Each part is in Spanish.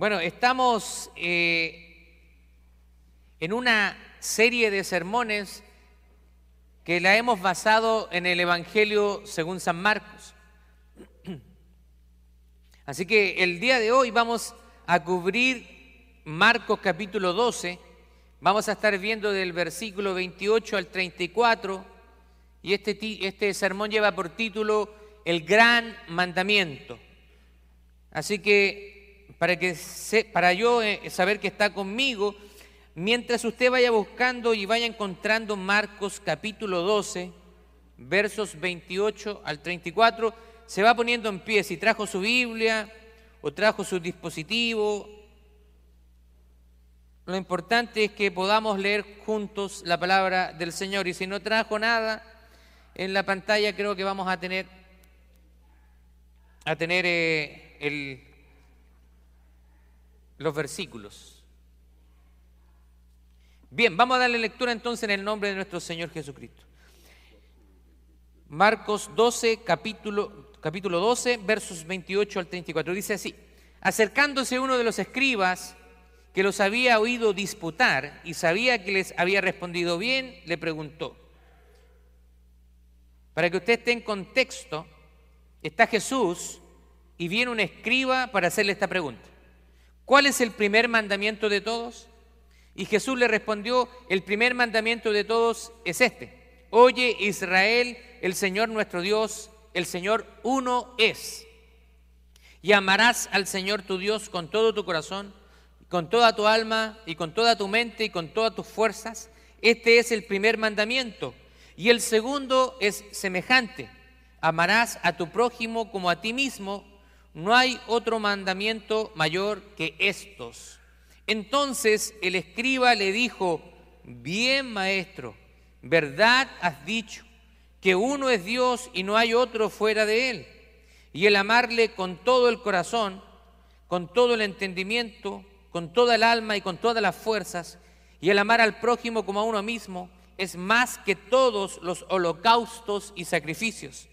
Bueno, estamos eh, en una serie de sermones que la hemos basado en el Evangelio según San Marcos. Así que el día de hoy vamos a cubrir Marcos capítulo 12, vamos a estar viendo del versículo 28 al 34 y este, este sermón lleva por título El gran mandamiento. Así que para, que para yo eh, saber que está conmigo, mientras usted vaya buscando y vaya encontrando Marcos capítulo 12, versos 28 al 34, se va poniendo en pie. Si trajo su Biblia o trajo su dispositivo, lo importante es que podamos leer juntos la palabra del Señor. Y si no trajo nada, en la pantalla creo que vamos a tener, a tener eh, el, los versículos. Bien, vamos a darle lectura entonces en el nombre de nuestro Señor Jesucristo. Marcos 12, capítulo, capítulo 12, versos 28 al 34. Dice así, acercándose uno de los escribas que los había oído disputar y sabía que les había respondido bien, le preguntó. Para que usted esté en contexto, está Jesús y viene un escriba para hacerle esta pregunta. ¿Cuál es el primer mandamiento de todos? Y Jesús le respondió, el primer mandamiento de todos es este. Oye Israel, el Señor nuestro Dios, el Señor uno es. Y amarás al Señor tu Dios con todo tu corazón, con toda tu alma y con toda tu mente y con todas tus fuerzas. Este es el primer mandamiento. Y el segundo es semejante. Amarás a tu prójimo como a ti mismo no hay otro mandamiento mayor que estos. Entonces el escriba le dijo, bien maestro, verdad has dicho, que uno es Dios y no hay otro fuera de él. Y el amarle con todo el corazón, con todo el entendimiento, con toda el alma y con todas las fuerzas, y el amar al prójimo como a uno mismo, es más que todos los holocaustos y sacrificios.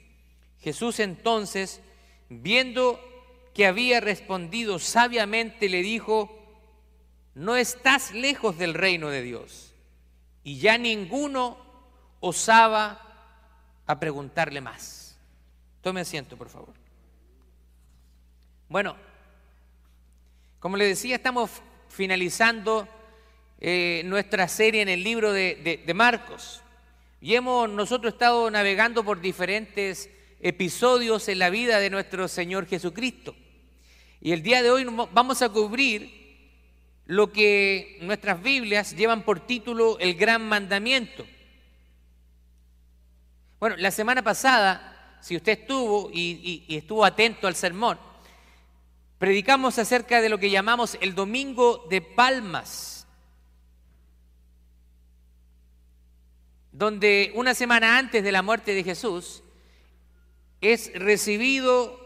Jesús entonces viendo que había respondido sabiamente, le dijo, no estás lejos del reino de Dios. Y ya ninguno osaba a preguntarle más. Tome asiento, por favor. Bueno, como le decía, estamos finalizando eh, nuestra serie en el libro de, de Marcos. Y hemos nosotros estado navegando por diferentes episodios en la vida de nuestro Señor Jesucristo. Y el día de hoy vamos a cubrir lo que nuestras Biblias llevan por título el gran mandamiento. Bueno, la semana pasada, si usted estuvo y, y, estuvo atento al sermón, predicamos acerca de lo que llamamos el Domingo de Palmas, donde una semana antes de la muerte de Jesús, es recibido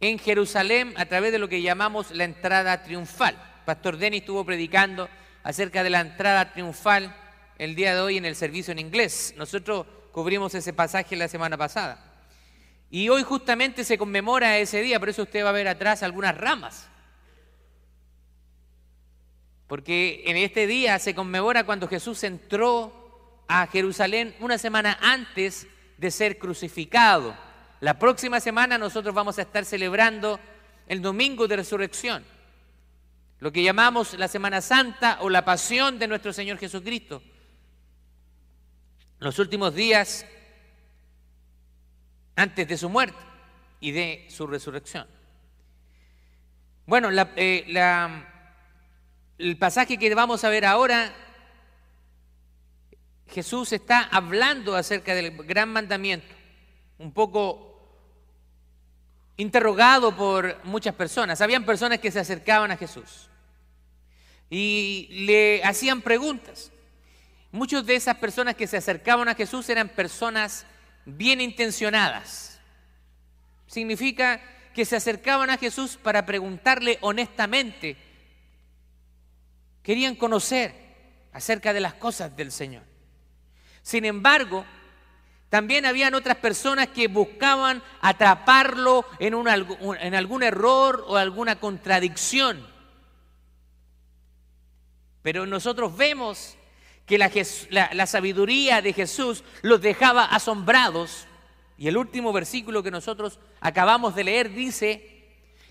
en Jerusalén a través de lo que llamamos la entrada triunfal. Pastor Denis estuvo predicando acerca de la entrada triunfal el día de hoy en el servicio en inglés. Nosotros cubrimos ese pasaje la semana pasada. Y hoy justamente se conmemora ese día, por eso usted va a ver atrás algunas ramas. Porque en este día se conmemora cuando Jesús entró a Jerusalén una semana antes de ser crucificado. La próxima semana nosotros vamos a estar celebrando el domingo de resurrección, lo que llamamos la Semana Santa o la pasión de nuestro Señor Jesucristo. Los últimos días antes de su muerte y de su resurrección. Bueno, eh, el pasaje que vamos a ver ahora, Jesús está hablando acerca del gran mandamiento, un poco interrogado por muchas personas. Habían personas que se acercaban a Jesús y le hacían preguntas. Muchas de esas personas que se acercaban a Jesús eran personas bien intencionadas. Significa que se acercaban a Jesús para preguntarle honestamente. Querían conocer acerca de las cosas del Señor. Sin embargo, también habían otras personas que buscaban atraparlo en, en algún error o alguna contradicción. Pero nosotros vemos que la, sabiduría de Jesús los dejaba asombrados. Y el último versículo que nosotros acabamos de leer dice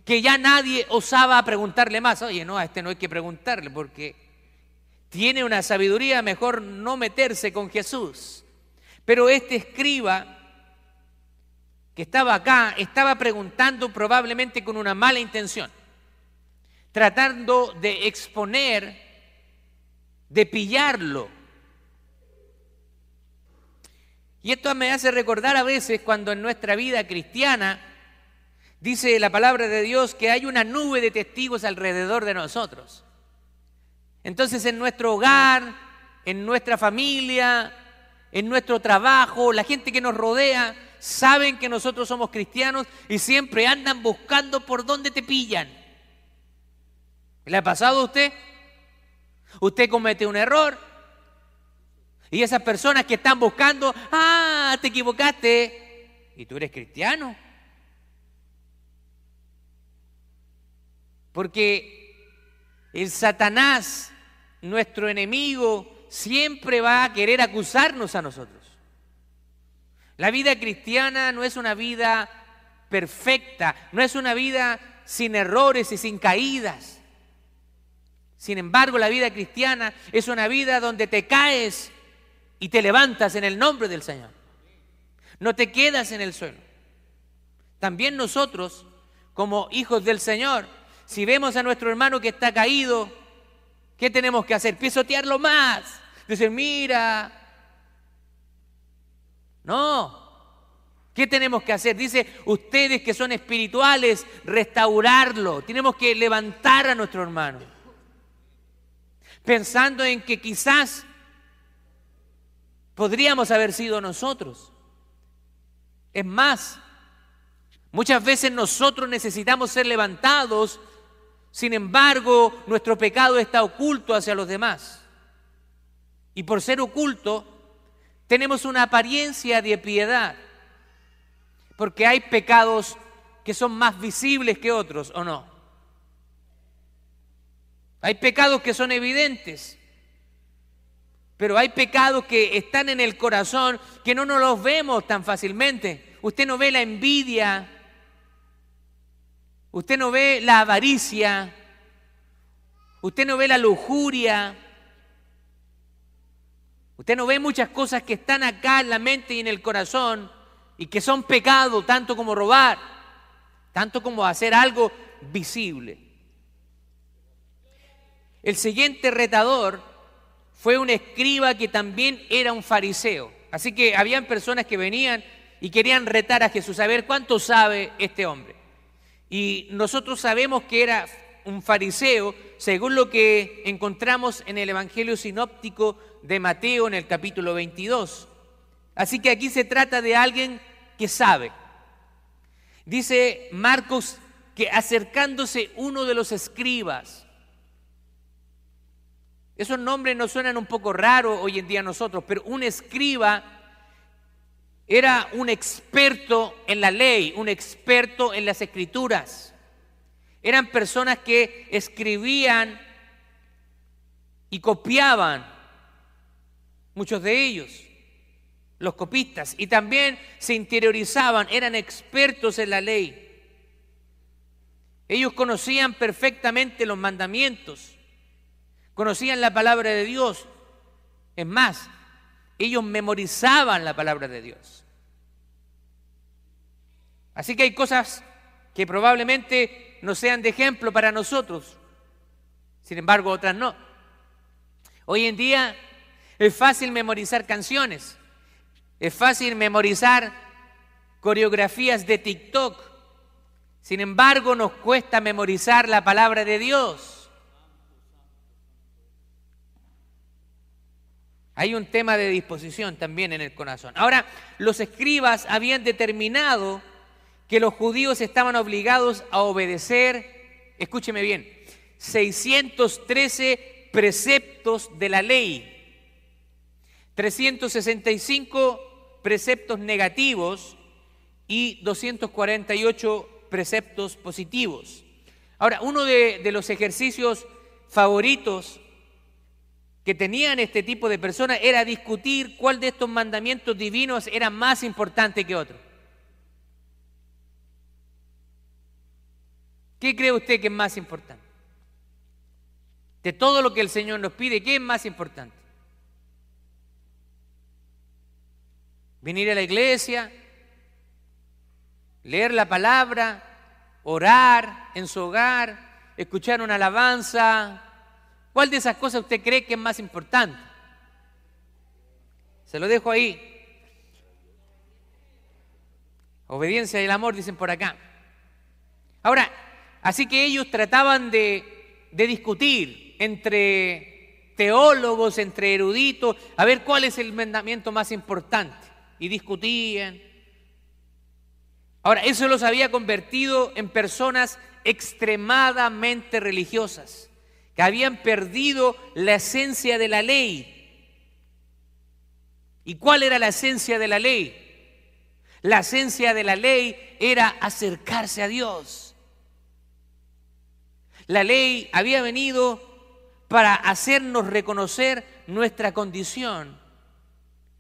que ya nadie osaba preguntarle más. Oye, no, a este no hay que preguntarle porque tiene una sabiduría, mejor no meterse con Jesús. Pero este escriba que estaba acá estaba preguntando probablemente con una mala intención, tratando de exponer de pillarlo. Y esto me hace recordar a veces cuando en nuestra vida cristiana dice la palabra de Dios que hay una nube de testigos alrededor de nosotros. Entonces en nuestro hogar, en nuestra familia, en nuestro trabajo, la gente que nos rodea, saben que nosotros somos cristianos y siempre andan buscando por dónde te pillan. ¿Le ha pasado a usted? Usted comete un error y esas personas que están buscando, ah, te equivocaste y tú eres cristiano. Porque el Satanás, nuestro enemigo, siempre va a querer acusarnos a nosotros. La vida cristiana no es una vida perfecta, no es una vida sin errores y sin caídas. Sin embargo, la vida cristiana es una vida donde te caes y te levantas en el nombre del Señor. No te quedas en el suelo. También nosotros, como hijos del Señor, si vemos a nuestro hermano que está caído, ¿qué tenemos que hacer? Pisotearlo más. Decir, mira. No. ¿Qué tenemos que hacer? Dice, ustedes que son espirituales, restaurarlo. Tenemos que levantar a nuestro hermano pensando en que quizás podríamos haber sido nosotros. Es más, muchas veces nosotros necesitamos ser levantados, sin embargo nuestro pecado está oculto hacia los demás. Y por ser oculto, tenemos una apariencia de piedad, porque hay pecados que son más visibles que otros, ¿o no? Hay pecados que son evidentes, pero hay pecados que están en el corazón que no nos los vemos tan fácilmente. Usted no ve la envidia, usted no ve la avaricia, usted no ve la lujuria, usted no ve muchas cosas que están acá en la mente y en el corazón y que son pecado, tanto como robar, tanto como hacer algo visible. El siguiente retador fue un escriba que también era un fariseo. Así que habían personas que venían y querían retar a Jesús, a ver cuánto sabe este hombre. Y nosotros sabemos que era un fariseo, según lo que encontramos en el Evangelio sinóptico de Mateo en el capítulo 22. Así que aquí se trata de alguien que sabe. Dice Marcos que acercándose uno de los escribas, esos nombres nos suenan un poco raros hoy en día a nosotros, pero un escriba era un experto en la ley, un experto en las escrituras. Eran personas que escribían y copiaban, muchos de ellos, los copistas, y también se interiorizaban, eran expertos en la ley. Ellos conocían perfectamente los mandamientos conocían la palabra de Dios. Es más, ellos memorizaban la palabra de Dios. Así que hay cosas que probablemente no sean de ejemplo para nosotros, sin embargo otras no. Hoy en día es fácil memorizar canciones, es fácil memorizar coreografías de TikTok, sin embargo nos cuesta memorizar la palabra de Dios. Hay un tema de disposición también en el corazón. Ahora, los escribas habían determinado que los judíos estaban obligados a obedecer, escúcheme bien, 613 preceptos de la ley, 365 preceptos negativos y 248 preceptos positivos. Ahora, uno de, de los ejercicios favoritos que tenían este tipo de personas era discutir cuál de estos mandamientos divinos era más importante que otro. ¿Qué cree usted que es más importante? De todo lo que el Señor nos pide, ¿qué es más importante? Venir a la iglesia, leer la palabra, orar en su hogar, escuchar una alabanza. ¿Cuál de esas cosas usted cree que es más importante? Se lo dejo ahí. Obediencia y el amor, dicen por acá. Ahora, así que ellos trataban de, de discutir entre teólogos, entre eruditos, a ver cuál es el mandamiento más importante. Y discutían. Ahora, eso los había convertido en personas extremadamente religiosas, que habían perdido la esencia de la ley. ¿Y cuál era la esencia de la ley? La esencia de la ley era acercarse a Dios. La ley había venido para hacernos reconocer nuestra condición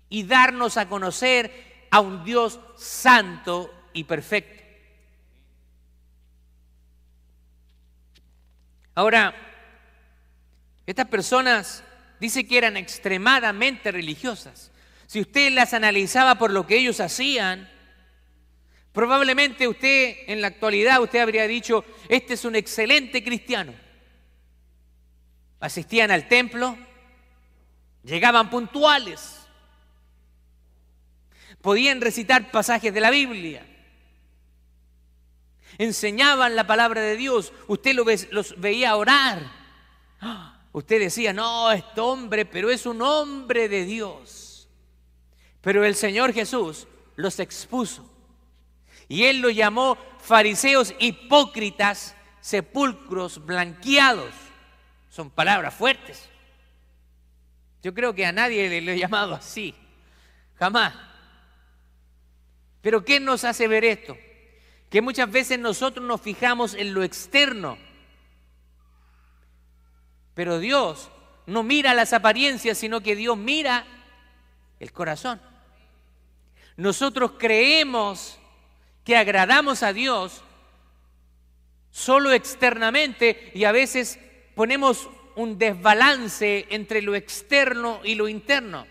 y darnos a conocer a un Dios santo y perfecto. Ahora, estas personas dice que eran extremadamente religiosas. Si usted las analizaba por lo que ellos hacían, probablemente usted en la actualidad usted habría dicho, este es un excelente cristiano. Asistían al templo, llegaban puntuales, podían recitar pasajes de la Biblia, enseñaban la palabra de Dios, usted los veía orar. Usted decía, no, este hombre, pero es un hombre de Dios. Pero el Señor Jesús los expuso. Y Él los llamó fariseos hipócritas, sepulcros blanqueados. Son palabras fuertes. Yo creo que a nadie le, le he llamado así. Jamás. Pero ¿qué nos hace ver esto? que muchas veces nosotros nos fijamos en lo externo, pero Dios no mira las apariencias, sino que Dios mira el corazón. Nosotros creemos que agradamos a Dios solo externamente y a veces ponemos un desbalance entre lo externo y lo interno.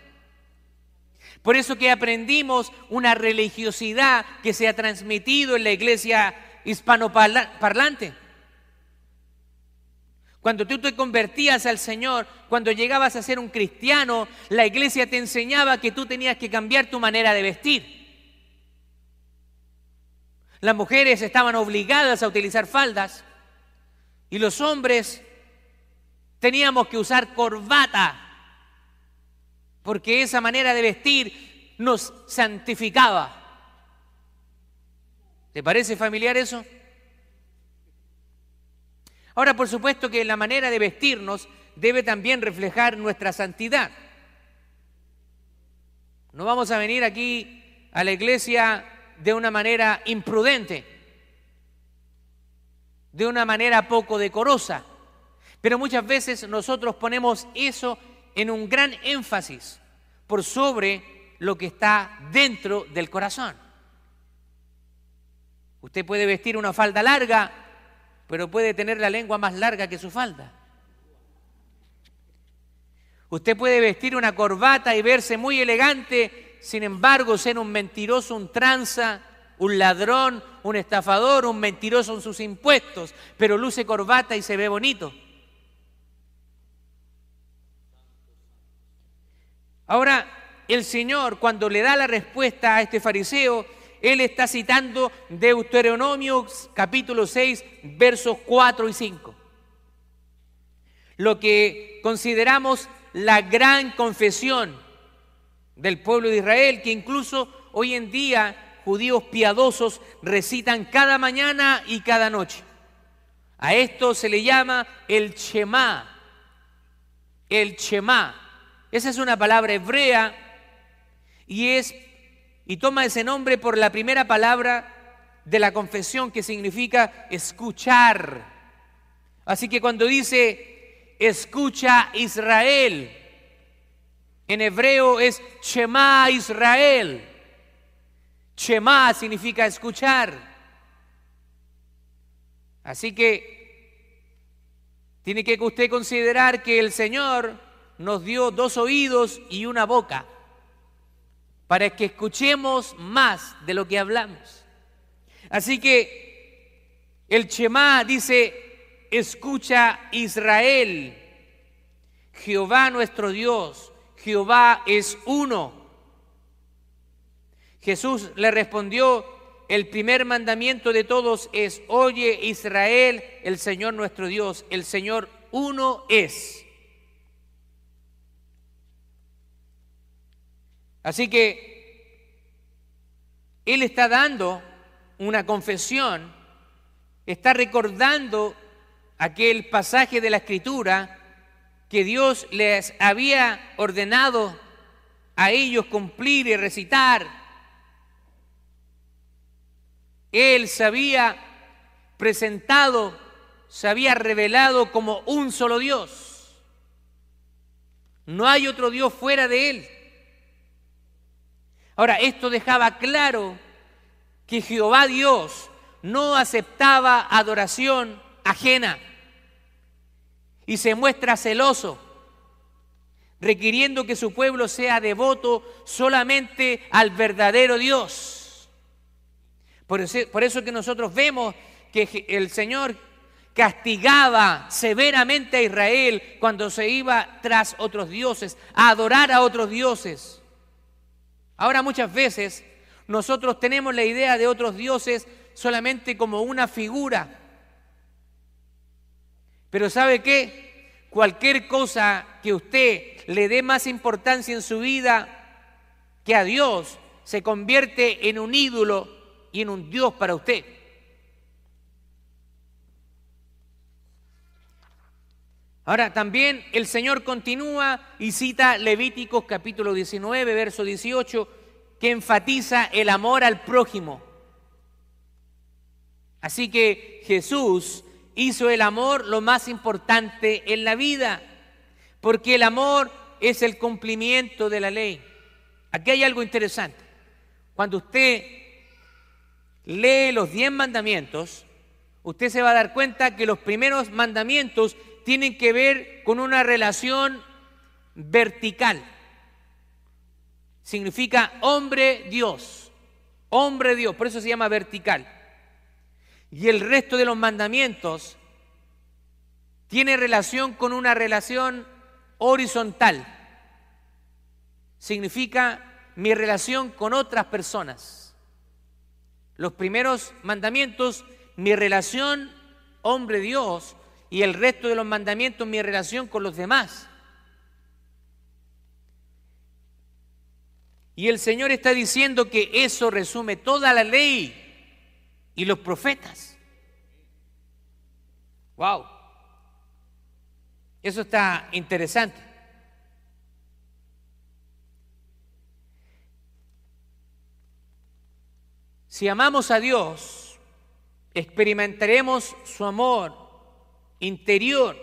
Por eso que aprendimos una religiosidad que se ha transmitido en la iglesia hispanoparlante. Cuando tú te convertías al Señor, cuando llegabas a ser un cristiano, la iglesia te enseñaba que tú tenías que cambiar tu manera de vestir. Las mujeres estaban obligadas a utilizar faldas y los hombres teníamos que usar corbata porque esa manera de vestir nos santificaba. ¿Te parece familiar eso? Ahora, por supuesto que la manera de vestirnos debe también reflejar nuestra santidad. No vamos a venir aquí a la iglesia de una manera imprudente, de una manera poco decorosa, pero muchas veces nosotros ponemos eso en un gran énfasis por sobre lo que está dentro del corazón. Usted puede vestir una falda larga, pero puede tener la lengua más larga que su falda. Usted puede vestir una corbata y verse muy elegante, sin embargo ser un mentiroso, un tranza, un ladrón, un estafador, un mentiroso en sus impuestos, pero luce corbata y se ve bonito. Ahora, el Señor, cuando le da la respuesta a este fariseo, Él está citando Deuteronomio capítulo 6, versos 4 y 5. Lo que consideramos la gran confesión del pueblo de Israel, que incluso hoy en día judíos piadosos recitan cada mañana y cada noche. A esto se le llama el Shema. El Shema. Esa es una palabra hebrea y es y toma ese nombre por la primera palabra de la confesión que significa escuchar. Así que cuando dice escucha Israel, En hebreo es Shema Israel. Shema significa escuchar. Así que tiene que usted considerar que el Señor nos dio dos oídos y una boca para que escuchemos más de lo que hablamos. Así que el Shema dice, escucha Israel, Jehová nuestro Dios, Jehová es uno. Jesús le respondió, el primer mandamiento de todos es, oye Israel, el Señor nuestro Dios, el Señor uno es. Así que Él está dando una confesión, está recordando aquel pasaje de la Escritura que Dios les había ordenado a ellos cumplir y recitar. Él se había presentado, se había revelado como un solo Dios. No hay otro Dios fuera de Él. Ahora, esto dejaba claro que Jehová Dios no aceptaba adoración ajena y se muestra celoso, requiriendo que su pueblo sea devoto solamente al verdadero Dios. Por eso, por eso que nosotros vemos que el Señor castigaba severamente a Israel cuando se iba tras otros dioses, a adorar a otros dioses. Ahora muchas veces nosotros tenemos la idea de otros dioses solamente como una figura. Pero ¿sabe qué? Cualquier cosa que usted le dé más importancia en su vida que a Dios se convierte en un ídolo y en un Dios para usted. Ahora también el Señor continúa y cita Levíticos capítulo 19, verso 18, que enfatiza el amor al prójimo. Así que Jesús hizo el amor lo más importante en la vida, porque el amor es el cumplimiento de la ley. Aquí hay algo interesante. Cuando usted lee los diez mandamientos, usted se va a dar cuenta que los primeros mandamientos tienen que ver con una relación vertical. Significa hombre-Dios. Hombre-Dios, por eso se llama vertical. Y el resto de los mandamientos tiene relación con una relación horizontal. Significa mi relación con otras personas. Los primeros mandamientos, mi relación hombre-Dios, y el resto de los mandamientos mi relación con los demás. Y el Señor está diciendo que eso resume toda la ley y los profetas. Wow. Eso está interesante. Si amamos a Dios, experimentaremos su amor interior.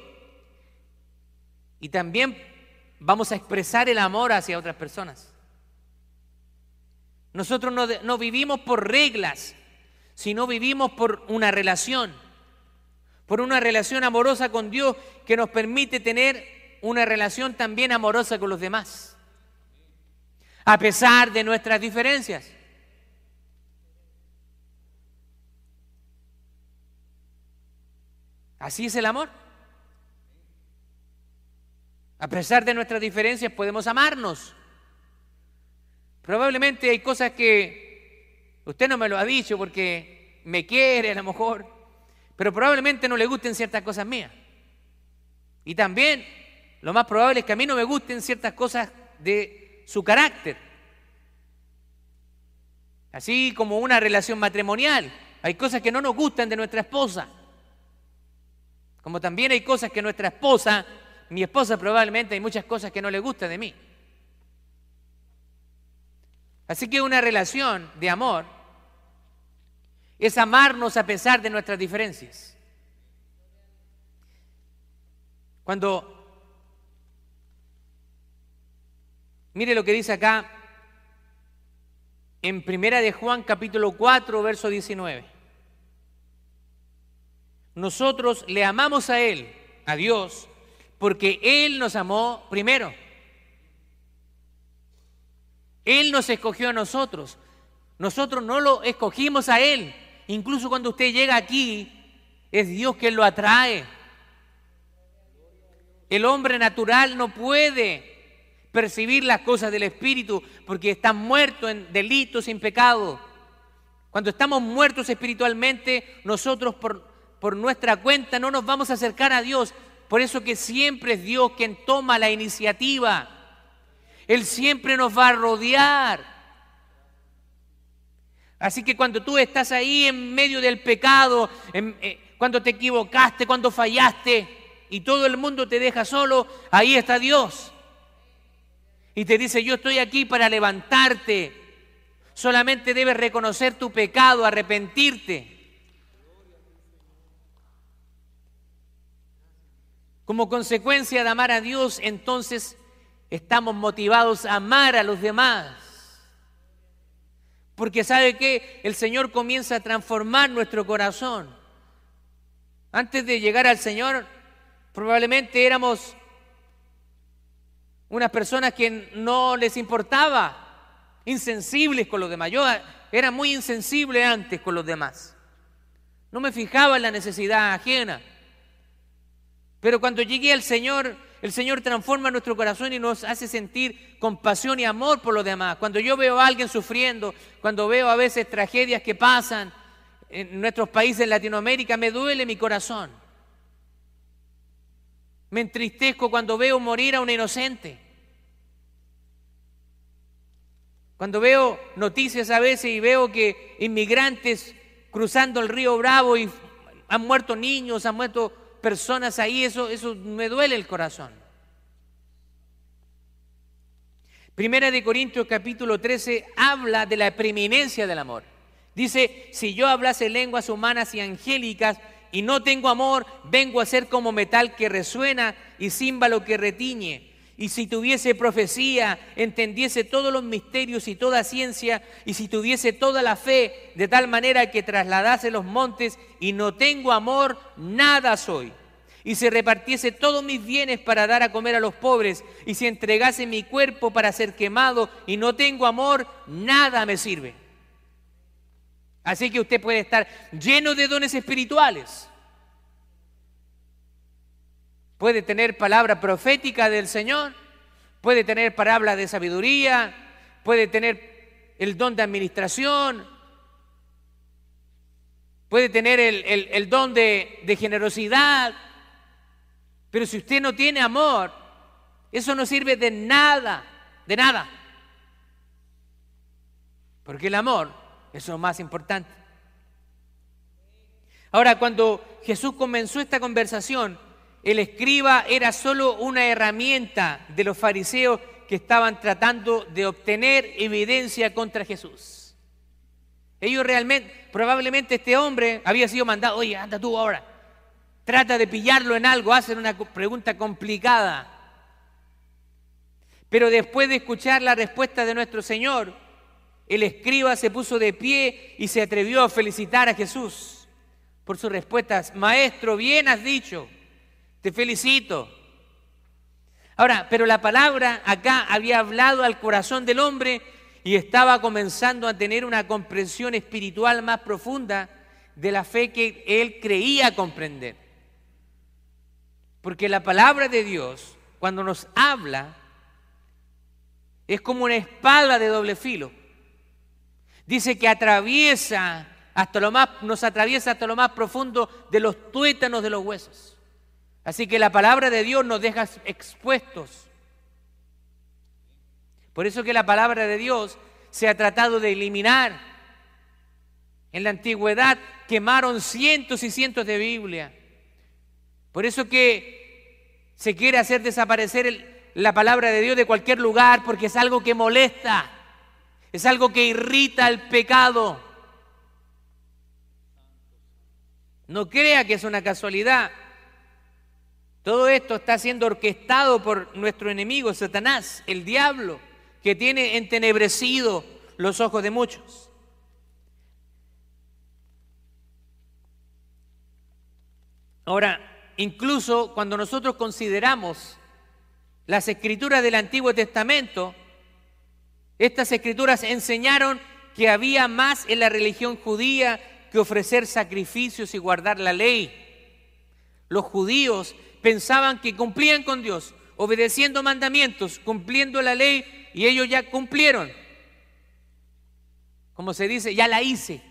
Y también vamos a expresar el amor hacia otras personas. Nosotros no, vivimos por reglas, sino vivimos por una relación, por una relación amorosa con Dios que nos permite tener una relación también amorosa con los demás, a pesar de nuestras diferencias. Así es el amor. A pesar de nuestras diferencias podemos amarnos. Probablemente hay cosas que usted no me lo ha dicho porque me quiere a lo mejor, pero probablemente no le gusten ciertas cosas mías. Y también lo más probable es que a mí no me gusten ciertas cosas de su carácter. Así como una relación matrimonial. Hay cosas que no nos gustan de nuestra esposa. Como también hay cosas que nuestra esposa, mi esposa probablemente hay muchas cosas que no le gustan de mí. Así que una relación de amor es amarnos a pesar de nuestras diferencias. Cuando Mire lo que dice acá en Primera de Juan capítulo 4, verso 19. Nosotros le amamos a Él, a Dios, porque Él nos amó primero. Él nos escogió a nosotros. Nosotros no lo escogimos a Él. Incluso cuando usted llega aquí, es Dios quien lo atrae. El hombre natural no puede percibir las cosas del Espíritu porque está muerto en delitos, sin pecado. Cuando estamos muertos espiritualmente, nosotros por, por nuestra cuenta no nos vamos a acercar a Dios. Por eso que siempre es Dios quien toma la iniciativa. Él siempre nos va a rodear. Así que cuando tú estás ahí en medio del pecado, eh, cuando te equivocaste, cuando fallaste y todo el mundo te deja solo, ahí está Dios. Y te dice, yo estoy aquí para levantarte. Solamente debes reconocer tu pecado, arrepentirte. Como consecuencia de amar a Dios, entonces estamos motivados a amar a los demás. Porque sabe que el Señor comienza a transformar nuestro corazón. Antes de llegar al Señor, probablemente éramos unas personas que no les importaba, insensibles con los demás. Yo era muy insensible antes con los demás. No me fijaba en la necesidad ajena. Pero cuando llegué al Señor, el Señor transforma nuestro corazón y nos hace sentir compasión y amor por los demás. Cuando yo veo a alguien sufriendo, cuando veo a veces tragedias que pasan en nuestros países en Latinoamérica, me duele mi corazón. Me entristezco cuando veo morir a un inocente. Cuando veo noticias a veces y veo que inmigrantes cruzando el río Bravo y han muerto niños, han muerto personas ahí, eso, eso me duele el corazón. Primera de Corintios capítulo 13 habla de la preeminencia del amor. Dice, si yo hablase lenguas humanas y angélicas y no tengo amor, vengo a ser como metal que resuena y címbalo que retiñe. Y si tuviese profecía, entendiese todos los misterios y toda ciencia, y si tuviese toda la fe, de tal manera que trasladase los montes, y no tengo amor, nada soy. Y si repartiese todos mis bienes para dar a comer a los pobres, y si entregase mi cuerpo para ser quemado, y no tengo amor, nada me sirve. Así que usted puede estar lleno de dones espirituales puede tener palabra profética del Señor, puede tener palabra de sabiduría, puede tener el don de administración, puede tener el, don de, de generosidad, pero si usted no tiene amor, eso no sirve de nada, de nada. Porque el amor es lo más importante. Ahora, cuando Jesús comenzó esta conversación, el escriba era solo una herramienta de los fariseos que estaban tratando de obtener evidencia contra Jesús. Ellos realmente, probablemente este hombre había sido mandado, oye, anda tú ahora, trata de pillarlo en algo, hacen una pregunta complicada. Pero después de escuchar la respuesta de nuestro Señor, el escriba se puso de pie y se atrevió a felicitar a Jesús por sus respuestas. Maestro, bien has dicho te felicito. Ahora, pero la palabra acá había hablado al corazón del hombre y estaba comenzando a tener una comprensión espiritual más profunda de la fe que él creía comprender. Porque la palabra de Dios, cuando nos habla, es como una espada de doble filo. Dice que atraviesa hasta lo más, nos atraviesa hasta lo más profundo de los tuétanos de los huesos. Así que la palabra de Dios nos deja expuestos. Por eso que la palabra de Dios se ha tratado de eliminar. En la antigüedad quemaron cientos y cientos de Biblia. Por eso que se quiere hacer desaparecer la palabra de Dios de cualquier lugar porque es algo que molesta, es algo que irrita el pecado. No crea que es una casualidad. Todo esto está siendo orquestado por nuestro enemigo, Satanás, el diablo, que tiene entenebrecido los ojos de muchos. Ahora, incluso cuando nosotros consideramos las escrituras del Antiguo Testamento, estas escrituras enseñaron que había más en la religión judía que ofrecer sacrificios y guardar la ley. Los judíos pensaban que cumplían con Dios, obedeciendo mandamientos, cumpliendo la ley, y ellos ya cumplieron. Como se dice, ya la hice.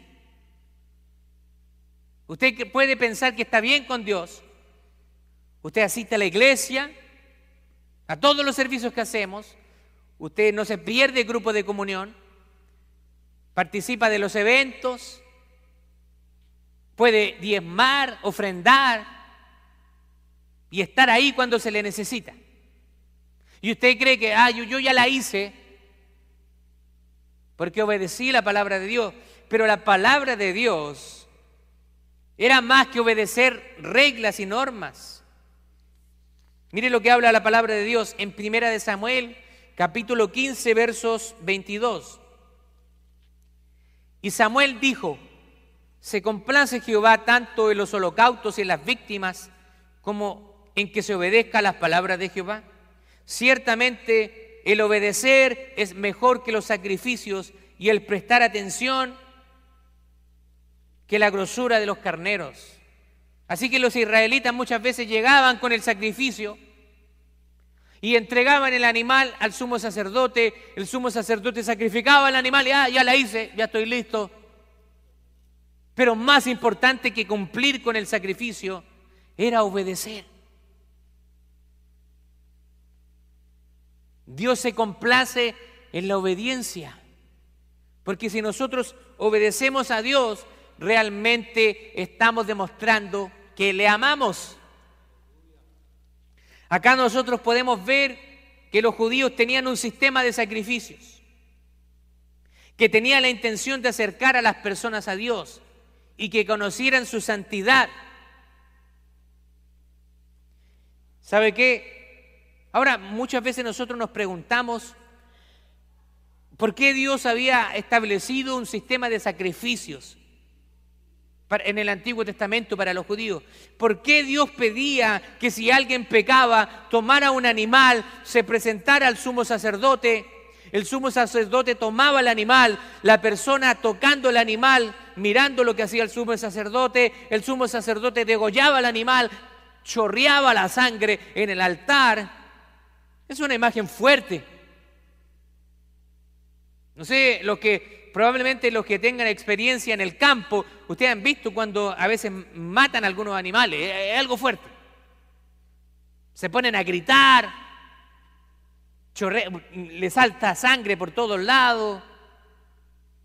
Usted puede pensar que está bien con Dios. Usted asiste a la iglesia, a todos los servicios que hacemos. Usted no se pierde el grupo de comunión. Participa de los eventos. Puede diezmar, ofrendar y estar ahí cuando se le necesita. Y usted cree que, ah, yo, ya la hice porque obedecí la palabra de Dios. Pero la palabra de Dios era más que obedecer reglas y normas. Mire lo que habla la palabra de Dios en Primera de Samuel, capítulo 15, versos 22. Y Samuel dijo, se complace Jehová tanto en los holocaustos y en las víctimas como en que se obedezca a las palabras de Jehová. Ciertamente el obedecer es mejor que los sacrificios y el prestar atención que la grosura de los carneros. Así que los israelitas muchas veces llegaban con el sacrificio y entregaban el animal al sumo sacerdote, el sumo sacerdote sacrificaba el animal y ah, ya la hice, ya estoy listo. Pero más importante que cumplir con el sacrificio era obedecer. Dios se complace en la obediencia. Porque si nosotros obedecemos a Dios, realmente estamos demostrando que le amamos. Acá nosotros podemos ver que los judíos tenían un sistema de sacrificios, que tenía la intención de acercar a las personas a Dios y que conocieran su santidad. ¿Sabe qué? Ahora, muchas veces nosotros nos preguntamos por qué Dios había establecido un sistema de sacrificios en el Antiguo Testamento para los judíos. ¿Por qué Dios pedía que si alguien pecaba, tomara un animal, se presentara al sumo sacerdote? El sumo sacerdote tomaba el animal, la persona tocando el animal, mirando lo que hacía el sumo sacerdote, el sumo sacerdote degollaba el animal, chorreaba la sangre en el altar es una imagen fuerte. No sé, los que probablemente los que tengan experiencia en el campo, ustedes han visto cuando a veces matan a algunos animales, es algo fuerte. Se ponen a gritar, le salta sangre por todos lados.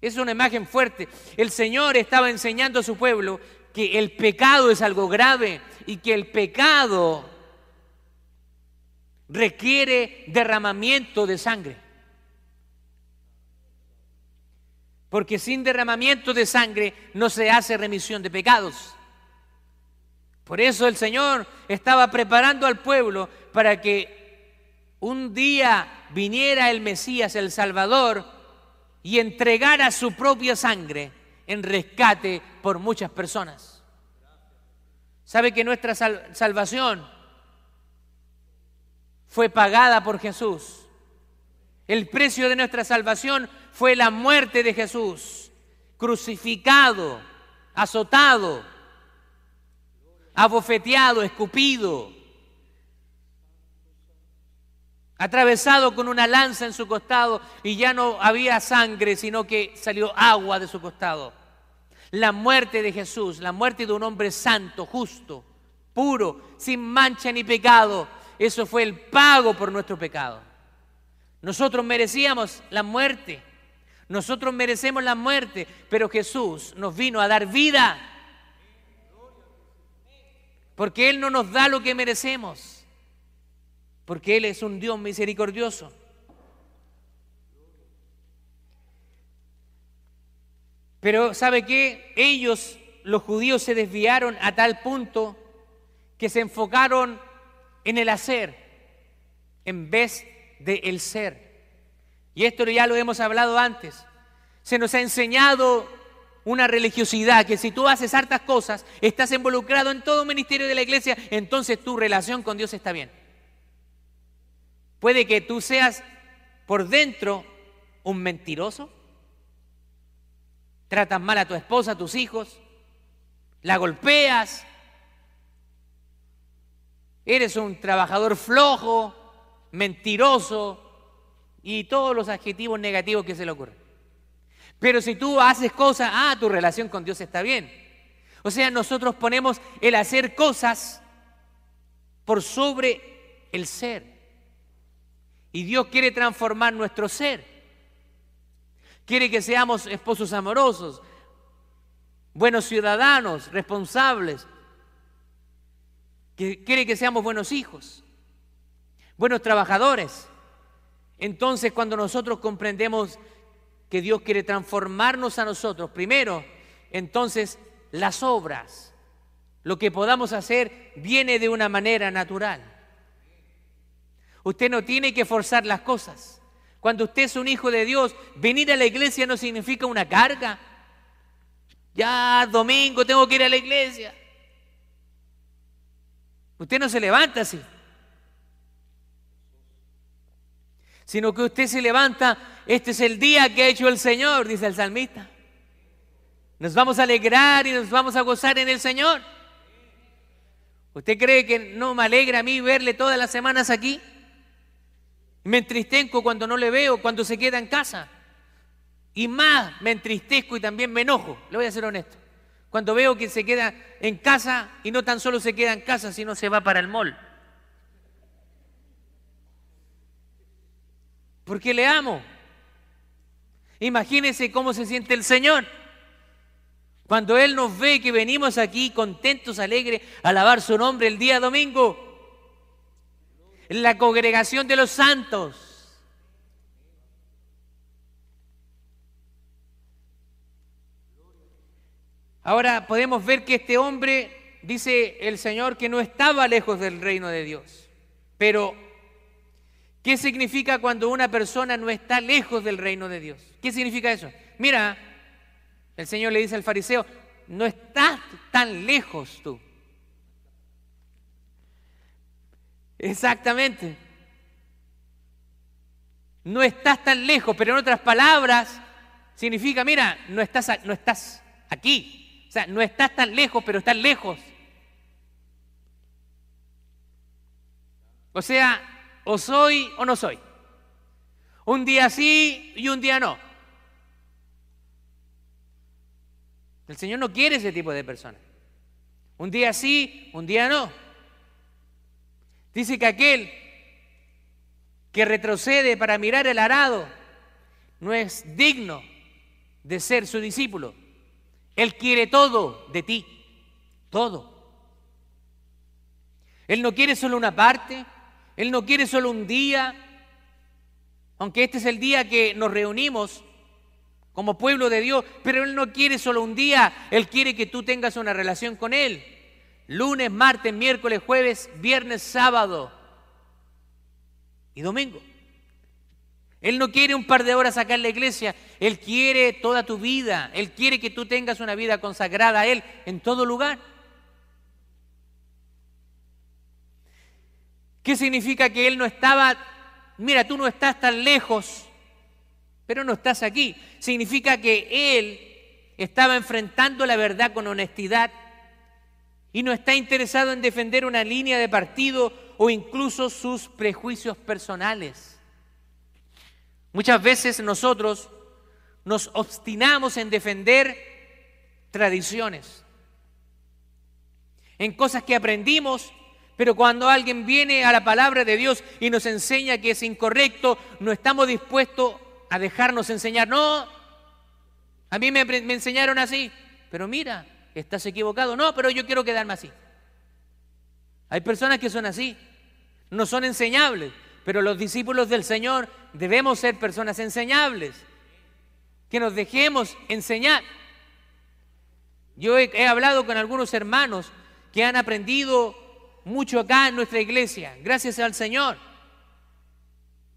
Es una imagen fuerte. El Señor estaba enseñando a su pueblo que el pecado es algo grave y que el pecado requiere derramamiento de sangre. Porque sin derramamiento de sangre no se hace remisión de pecados. Por eso el Señor estaba preparando al pueblo para que un día viniera el Mesías, el Salvador, y entregara su propia sangre en rescate por muchas personas. ¿Sabe que nuestra salvación fue pagada por Jesús. El precio de nuestra salvación fue la muerte de Jesús, crucificado, azotado, abofeteado, escupido, atravesado con una lanza en su costado y ya no había sangre, sino que salió agua de su costado. La muerte de Jesús, la muerte de un hombre santo, justo, puro, sin mancha ni pecado, eso fue el pago por nuestro pecado. Nosotros merecíamos la muerte. Nosotros merecemos la muerte, pero Jesús nos vino a dar vida. Porque Él no nos da lo que merecemos. Porque Él es un Dios misericordioso. Pero ¿sabe qué? Ellos, los judíos, se desviaron a tal punto que se enfocaron en el hacer en vez de el ser. Y esto ya lo hemos hablado antes. Se nos ha enseñado una religiosidad que si tú haces hartas cosas, estás involucrado en todo ministerio de la iglesia, entonces tu relación con Dios está bien. Puede que tú seas por dentro un mentiroso, tratas mal a tu esposa, a tus hijos, la golpeas, eres un trabajador flojo, mentiroso y todos los adjetivos negativos que se le ocurren. Pero si tú haces cosas, ah, tu relación con Dios está bien. O sea, nosotros ponemos el hacer cosas por sobre el ser. Y Dios quiere transformar nuestro ser. Quiere que seamos esposos amorosos, buenos ciudadanos, responsables. Quiere que seamos buenos hijos, buenos trabajadores. Entonces cuando nosotros comprendemos que Dios quiere transformarnos a nosotros, primero, entonces las obras, lo que podamos hacer, viene de una manera natural. Usted no tiene que forzar las cosas. Cuando usted es un hijo de Dios, venir a la iglesia no significa una carga. Ya, domingo tengo que ir a la iglesia. Usted no se levanta así. Sino que usted se levanta, este es el día que ha hecho el Señor, dice el salmista. Nos vamos a alegrar y nos vamos a gozar en el Señor. ¿Usted cree que no me alegra a mí verle todas las semanas aquí? Me entristezco cuando no le veo, cuando se queda en casa. Y más me entristezco y también me enojo, le voy a ser honesto. Cuando veo que se queda en casa y no tan solo se queda en casa, sino se va para el mall. Porque le amo. Imagínese cómo se siente el Señor. Cuando Él nos ve que venimos aquí contentos, alegres, a alabar su nombre el día domingo en la congregación de los santos. Ahora podemos ver que este hombre, dice el Señor, que no estaba lejos del reino de Dios. Pero, ¿qué significa cuando una persona no está lejos del reino de Dios? ¿Qué significa eso? Mira, el Señor le dice al fariseo, no estás tan lejos tú. Exactamente. No estás tan lejos, pero en otras palabras significa, mira, no estás, no estás aquí. O sea, no estás tan lejos, pero estás lejos. O sea, o soy o no soy. Un día sí y un día no. El Señor no quiere ese tipo de personas. Un día sí, un día no. Dice que aquel que retrocede para mirar el arado no es digno de ser su discípulo. Él quiere todo de ti, todo. Él no quiere solo una parte, Él no quiere solo un día, aunque este es el día que nos reunimos como pueblo de Dios, pero Él no quiere solo un día, Él quiere que tú tengas una relación con Él lunes, martes, miércoles, jueves, viernes, sábado y domingo. Él no quiere un par de horas acá en la iglesia, Él quiere toda tu vida, Él quiere que tú tengas una vida consagrada a Él en todo lugar. ¿Qué significa que Él no estaba, mira, tú no estás tan lejos, pero no estás aquí? Significa que Él estaba enfrentando la verdad con honestidad y no está interesado en defender una línea de partido o incluso sus prejuicios personales. Muchas veces nosotros nos obstinamos en defender tradiciones, en cosas que aprendimos, pero cuando alguien viene a la palabra de Dios y nos enseña que es incorrecto, no estamos dispuestos a dejarnos enseñar. No, a mí me, enseñaron así, pero mira, estás equivocado. No, pero yo quiero quedarme así. Hay personas que son así, no son enseñables, pero los discípulos del Señor debemos ser personas enseñables, que nos dejemos enseñar. Yo he, hablado con algunos hermanos que han aprendido mucho acá en nuestra iglesia, gracias al Señor.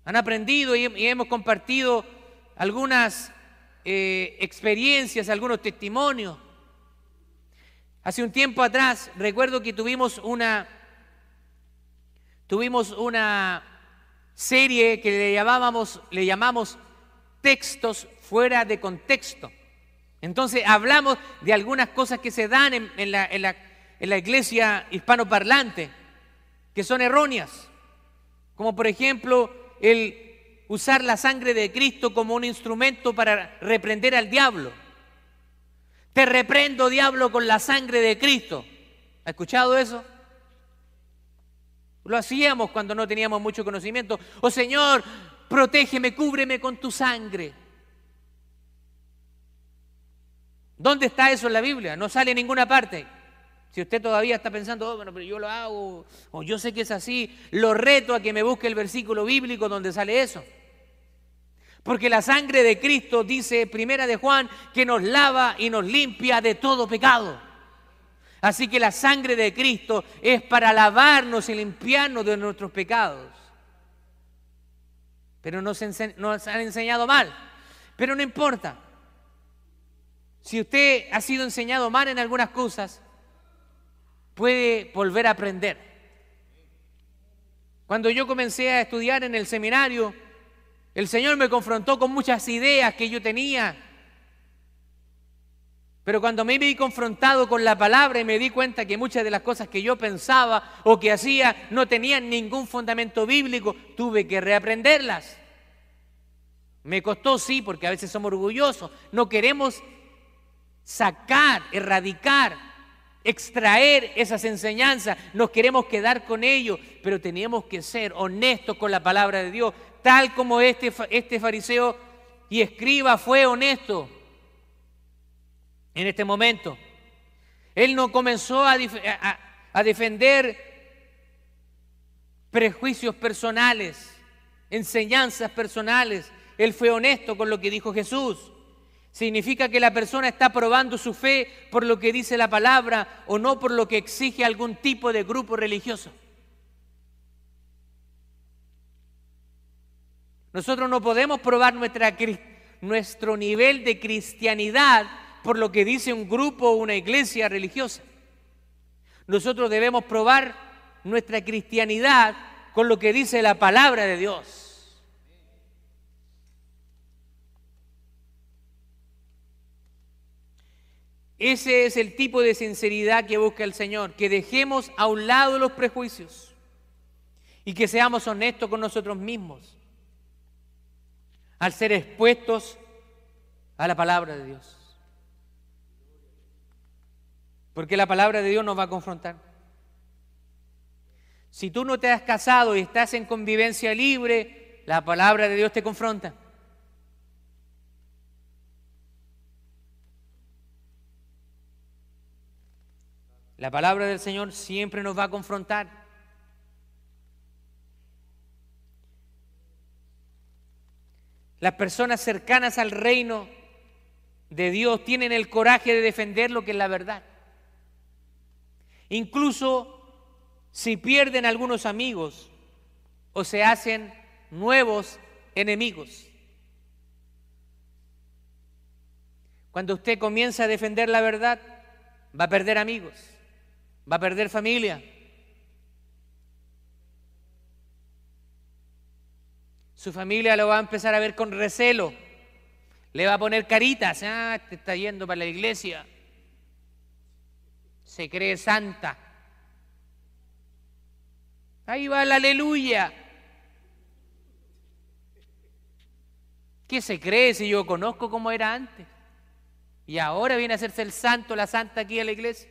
Han aprendido y, hemos compartido algunas eh, experiencias, algunos testimonios. Hace un tiempo atrás recuerdo que tuvimos una tuvimos una serie que le llamábamos le llamamos textos fuera de contexto. Entonces hablamos de algunas cosas que se dan en, la, en la iglesia hispanoparlante que son erróneas, como por ejemplo el usar la sangre de Cristo como un instrumento para reprender al diablo. Te reprendo, diablo, con la sangre de Cristo. ¿Ha escuchado eso? Lo hacíamos cuando no teníamos mucho conocimiento. Oh Señor, protégeme, cúbreme con tu sangre. ¿Dónde está eso en la Biblia? No sale en ninguna parte. Si usted todavía está pensando, oh, bueno, pero yo lo hago, o yo sé que es así, lo reto a que me busque el versículo bíblico donde sale eso. Porque la sangre de Cristo, dice Primera de Juan, que nos lava y nos limpia de todo pecado. Así que la sangre de Cristo es para lavarnos y limpiarnos de nuestros pecados. Pero nos, nos han enseñado mal. Pero no importa. Si usted ha sido enseñado mal en algunas cosas, puede volver a aprender. Cuando yo comencé a estudiar en el seminario, el Señor me confrontó con muchas ideas que yo tenía. Pero cuando me vi confrontado con la palabra y me di cuenta que muchas de las cosas que yo pensaba o que hacía no tenían ningún fundamento bíblico, tuve que reaprenderlas. Me costó, sí, porque a veces somos orgullosos. No queremos sacar, erradicar, extraer esas enseñanzas. Nos queremos quedar con ellos, pero tenemos que ser honestos con la palabra de Dios tal como este, este fariseo y escriba fue honesto en este momento. Él no comenzó a, defender prejuicios personales, enseñanzas personales. Él fue honesto con lo que dijo Jesús. Significa que la persona está probando su fe por lo que dice la palabra o no por lo que exige algún tipo de grupo religioso. Nosotros no podemos probar nuestra, nuestro nivel de cristianidad por lo que dice un grupo o una iglesia religiosa. Nosotros debemos probar nuestra cristianidad con lo que dice la palabra de Dios. Ese es el tipo de sinceridad que busca el Señor, que dejemos a un lado los prejuicios y que seamos honestos con nosotros mismos al ser expuestos a la palabra de Dios. Porque la palabra de Dios nos va a confrontar. Si tú no te has casado y estás en convivencia libre, la palabra de Dios te confronta. La palabra del Señor siempre nos va a confrontar. Las personas cercanas al reino de Dios tienen el coraje de defender lo que es la verdad. Incluso si pierden algunos amigos o se hacen nuevos enemigos. Cuando usted comienza a defender la verdad, va a perder amigos, va a perder familia, Su familia lo va a empezar a ver con recelo. Le va a poner caritas. Ah, te está yendo para la iglesia. Se cree santa. Ahí va la aleluya. ¿Qué se cree si yo conozco cómo era antes? Y ahora viene a hacerse el santo, la santa aquí a la iglesia.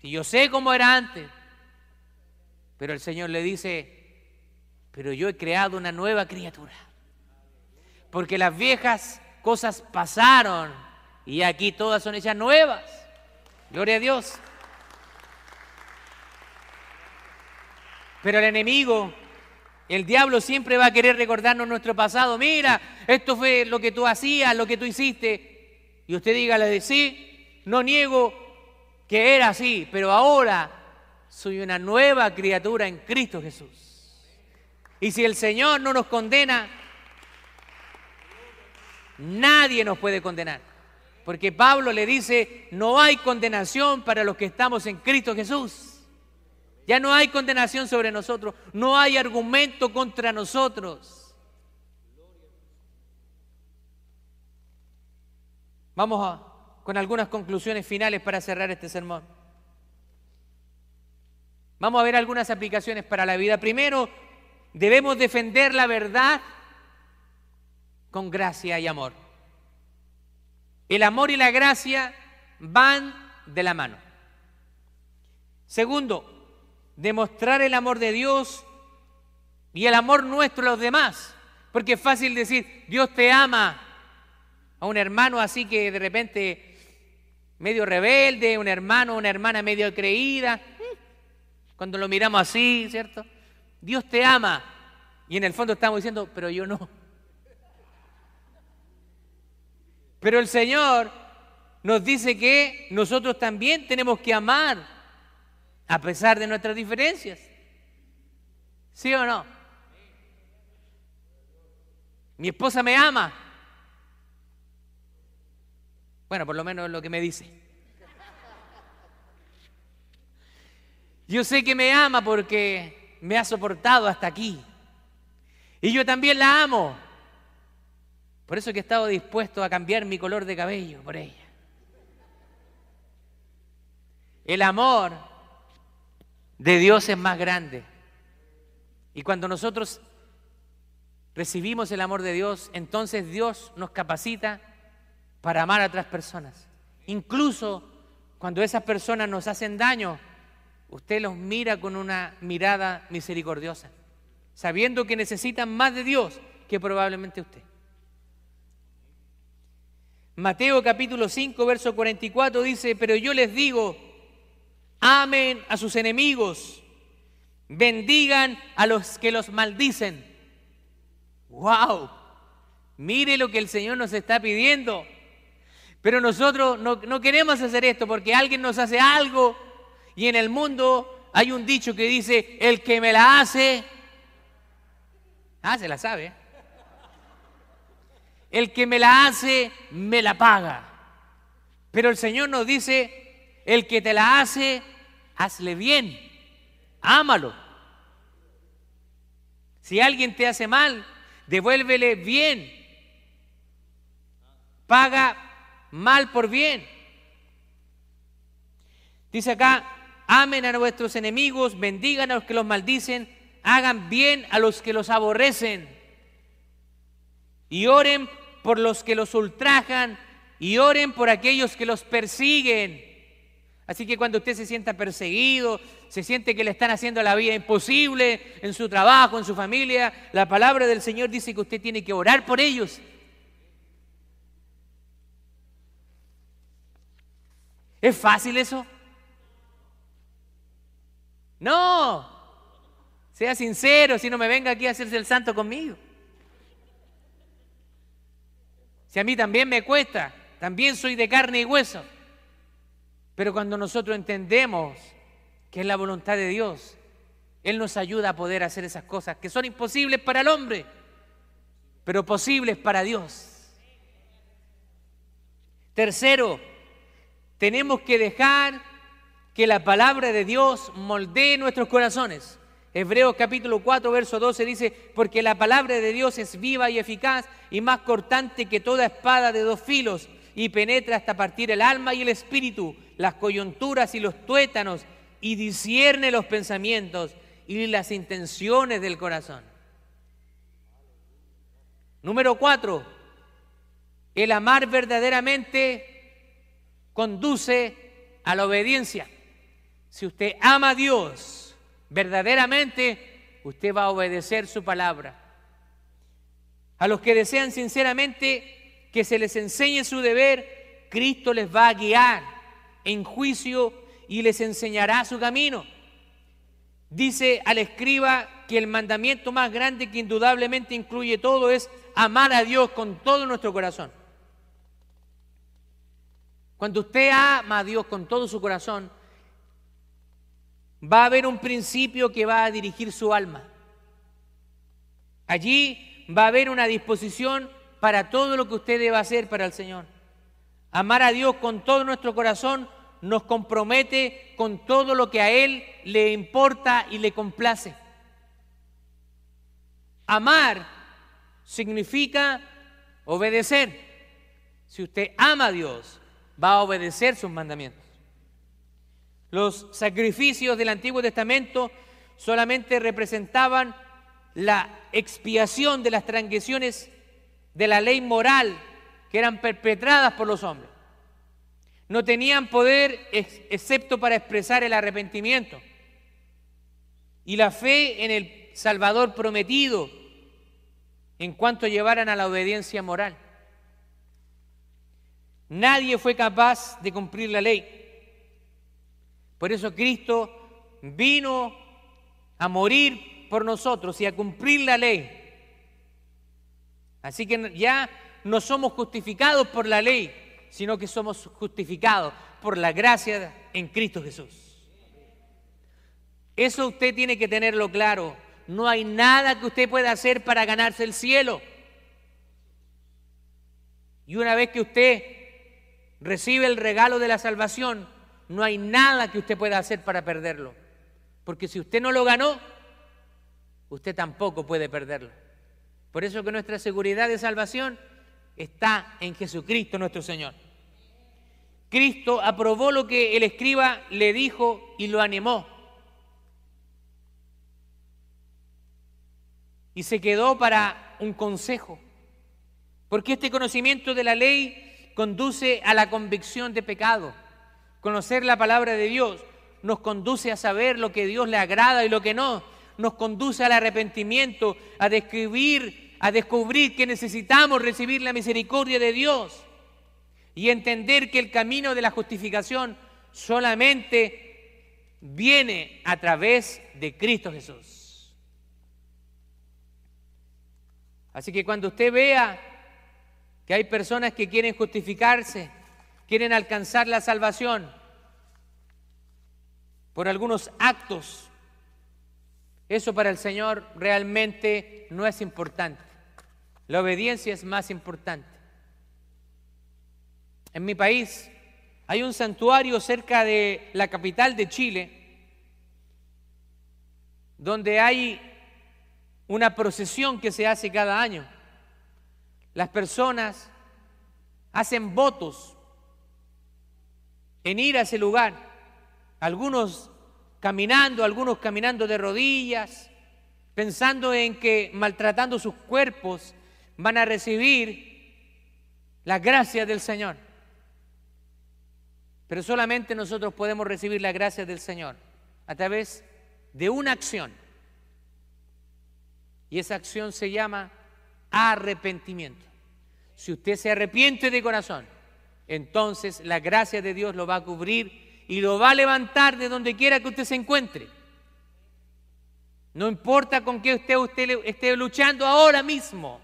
Si yo sé cómo era antes. Pero el Señor le dice, pero yo he creado una nueva criatura. Porque las viejas cosas pasaron y aquí todas son hechas nuevas. Gloria a Dios. Pero el enemigo, el diablo siempre va a querer recordarnos nuestro pasado. Mira, esto fue lo que tú hacías, lo que tú hiciste. Y usted dígale, sí, no niego que era así, pero ahora soy una nueva criatura en Cristo Jesús. Y si el Señor no nos condena, nadie nos puede condenar. Porque Pablo le dice, no hay condenación para los que estamos en Cristo Jesús. Ya no hay condenación sobre nosotros, no hay argumento contra nosotros. Vamos con algunas conclusiones finales para cerrar este sermón. Vamos a ver algunas aplicaciones para la vida. Primero, debemos defender la verdad con gracia y amor. El amor y la gracia van de la mano. Segundo, demostrar el amor de Dios y el amor nuestro a los demás. Porque es fácil decir, Dios te ama a un hermano así que de repente medio rebelde, un hermano una hermana medio creída. Cuando lo miramos así, ¿cierto? Dios te ama. Y en el fondo estamos diciendo, pero yo no. Pero el Señor nos dice que nosotros también tenemos que amar a pesar de nuestras diferencias. ¿Sí o no? Mi esposa me ama. Bueno, por lo menos es lo que me dice. Yo sé que me ama porque me ha soportado hasta aquí. Y yo también la amo. Por eso que he estado dispuesto a cambiar mi color de cabello por ella. El amor de Dios es más grande. Y cuando nosotros recibimos el amor de Dios, entonces Dios nos capacita para amar a otras personas. Incluso cuando esas personas nos hacen daño, usted los mira con una mirada misericordiosa, sabiendo que necesitan más de Dios que probablemente usted. Mateo capítulo 5, verso 44 dice, pero yo les digo, amen a sus enemigos, bendigan a los que los maldicen. ¡Wow! Mire lo que el Señor nos está pidiendo. Pero nosotros no, no, queremos hacer esto porque alguien nos hace algo y en el mundo hay un dicho que dice, el que me la hace, ah, se la sabe, el que me la hace, me la paga. Pero el Señor nos dice, el que te la hace, hazle bien, ámalo. Si alguien te hace mal, devuélvele bien. Paga mal por bien. Dice acá, amen a vuestros enemigos, bendigan a los que los maldicen, hagan bien a los que los aborrecen y oren por los que los ultrajan y oren por aquellos que los persiguen. Así que cuando usted se sienta perseguido, se siente que le están haciendo la vida imposible en su trabajo, en su familia, la palabra del Señor dice que usted tiene que orar por ellos. ¿Es fácil eso? No. Sea sincero, si no me venga aquí a hacerse el santo conmigo. Si a mí también me cuesta, también soy de carne y hueso. Pero cuando nosotros entendemos que es la voluntad de Dios, Él nos ayuda a poder hacer esas cosas que son imposibles para el hombre, pero posibles para Dios. Tercero, tenemos que dejar que la palabra de Dios moldee nuestros corazones. Hebreos capítulo 4, verso 12 dice, porque la palabra de Dios es viva y eficaz y más cortante que toda espada de dos filos y penetra hasta partir el alma y el espíritu, las coyunturas y los tuétanos y discierne los pensamientos y las intenciones del corazón. Número 4, el amar verdaderamente conduce a la obediencia. Si usted ama a Dios, verdaderamente, usted va a obedecer su palabra. A los que desean sinceramente que se les enseñe su deber, Cristo les va a guiar en juicio y les enseñará su camino. Dice al escriba que el mandamiento más grande que indudablemente incluye todo es amar a Dios con todo nuestro corazón. Cuando usted ama a Dios con todo su corazón, va a haber un principio que va a dirigir su alma. Allí va a haber una disposición para todo lo que usted deba hacer para el Señor. Amar a Dios con todo nuestro corazón nos compromete con todo lo que a Él le importa y le complace. Amar significa obedecer. Si usted ama a Dios, va a obedecer sus mandamientos. Los sacrificios del Antiguo Testamento solamente representaban la expiación de las transgresiones de la ley moral que eran perpetradas por los hombres. No tenían poder excepto para expresar el arrepentimiento y la fe en el Salvador prometido en cuanto llevaran a la obediencia moral. Nadie fue capaz de cumplir la ley. Por eso Cristo vino a morir por nosotros y a cumplir la ley. Así que ya no somos justificados por la ley, sino que somos justificados por la gracia en Cristo Jesús. Eso usted tiene que tenerlo claro. No hay nada que usted pueda hacer para ganarse el cielo. Y una vez que usted recibe el regalo de la salvación, no hay nada que usted pueda hacer para perderlo. Porque si usted no lo ganó, usted tampoco puede perderlo. Por eso que nuestra seguridad de salvación está en Jesucristo nuestro Señor. Cristo aprobó lo que el escriba le dijo y lo animó. Y se quedó para un consejo. Porque este conocimiento de la ley conduce a la convicción de pecado. Conocer la palabra de Dios nos conduce a saber lo que Dios le agrada y lo que no. Nos conduce al arrepentimiento, a describir, a descubrir que necesitamos recibir la misericordia de Dios y entender que el camino de la justificación solamente viene a través de Cristo Jesús. Así que cuando usted vea que hay personas que quieren justificarse, quieren alcanzar la salvación por algunos actos, eso para el Señor realmente no es importante. La obediencia es más importante. En mi país hay un santuario cerca de la capital de Chile donde hay una procesión que se hace cada año. Las personas hacen votos en ir a ese lugar, algunos caminando, algunos caminando de rodillas, pensando en que maltratando sus cuerpos van a recibir la gracia del Señor. Pero solamente nosotros podemos recibir la gracia del Señor a través de una acción. Y esa acción se llama arrepentimiento. Si usted se arrepiente de corazón, entonces la gracia de Dios lo va a cubrir y lo va a levantar de donde quiera que usted se encuentre. No importa con qué usted, usted esté luchando ahora mismo,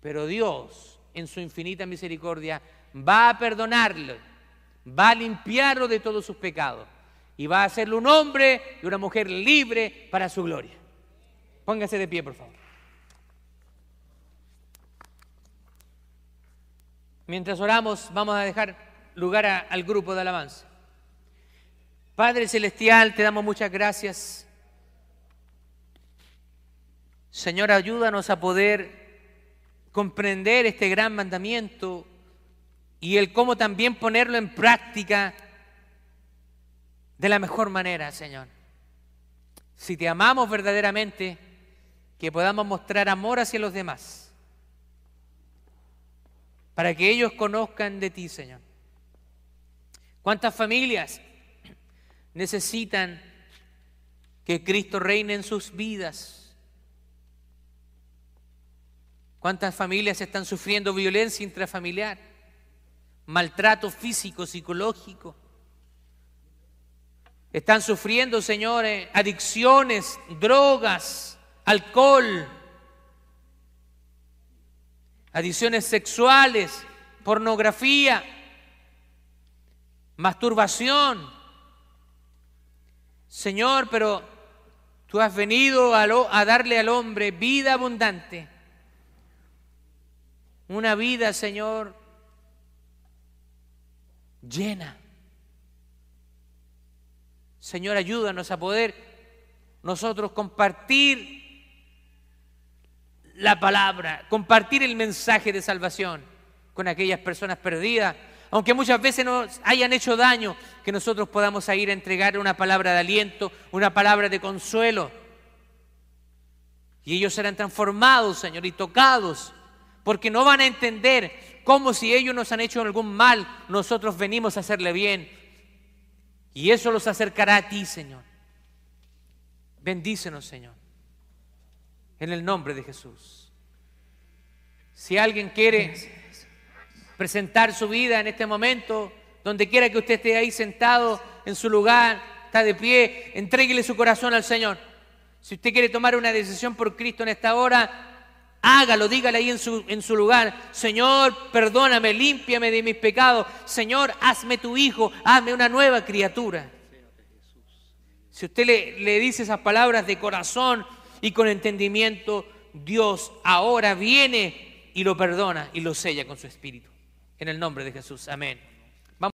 pero Dios, en su infinita misericordia, va a perdonarlo, va a limpiarlo de todos sus pecados y va a hacerlo un hombre y una mujer libre para su gloria. Póngase de pie, por favor. Mientras oramos, vamos a dejar lugar al grupo de alabanza. Padre Celestial, te damos muchas gracias. Señor, ayúdanos a poder comprender este gran mandamiento y el cómo también ponerlo en práctica de la mejor manera, Señor. Si te amamos verdaderamente, que podamos mostrar amor hacia los demás, para que ellos conozcan de ti, Señor. ¿Cuántas familias necesitan que Cristo reine en sus vidas? ¿Cuántas familias están sufriendo violencia intrafamiliar? maltrato físico, psicológico. Están sufriendo, señores, adicciones, drogas, alcohol, adicciones sexuales, pornografía, masturbación. Señor, pero Tú has venido a, darle al hombre vida abundante. Una vida, Señor, llena. Señor, ayúdanos a poder nosotros compartir la palabra, compartir el mensaje de salvación con aquellas personas perdidas, aunque muchas veces nos hayan hecho daño, que nosotros podamos ir a entregar una palabra de aliento, una palabra de consuelo. Y ellos serán transformados, Señor, y tocados, porque no van a entender cómo si ellos nos han hecho algún mal, nosotros venimos a hacerle bien. Y eso los acercará a ti, Señor. Bendícenos, Señor en el nombre de Jesús. Si alguien quiere presentar su vida en este momento, donde quiera que usted esté ahí sentado en su lugar, está de pie, entréguele su corazón al Señor. Si usted quiere tomar una decisión por Cristo en esta hora, hágalo, dígale ahí en su, en su lugar, Señor, perdóname, límpiame de mis pecados, Señor, hazme tu hijo, hazme una nueva criatura. Si usted le, le dice esas palabras de corazón, y con entendimiento Dios ahora viene y lo perdona y lo sella con su espíritu. En el nombre de Jesús. Amén.